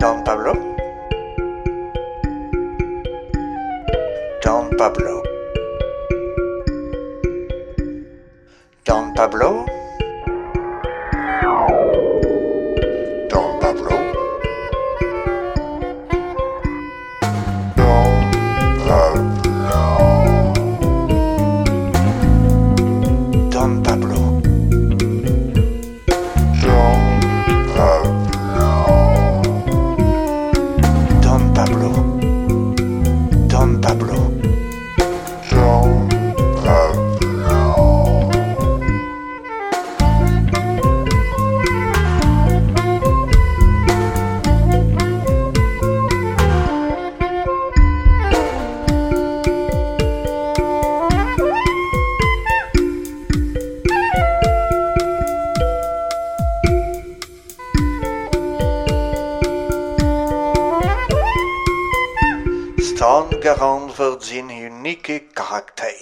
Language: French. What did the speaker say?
Don Pablo? Don Pablo. Don Pablo? Don Pablo. Stan garant voor zijn unieke karakter.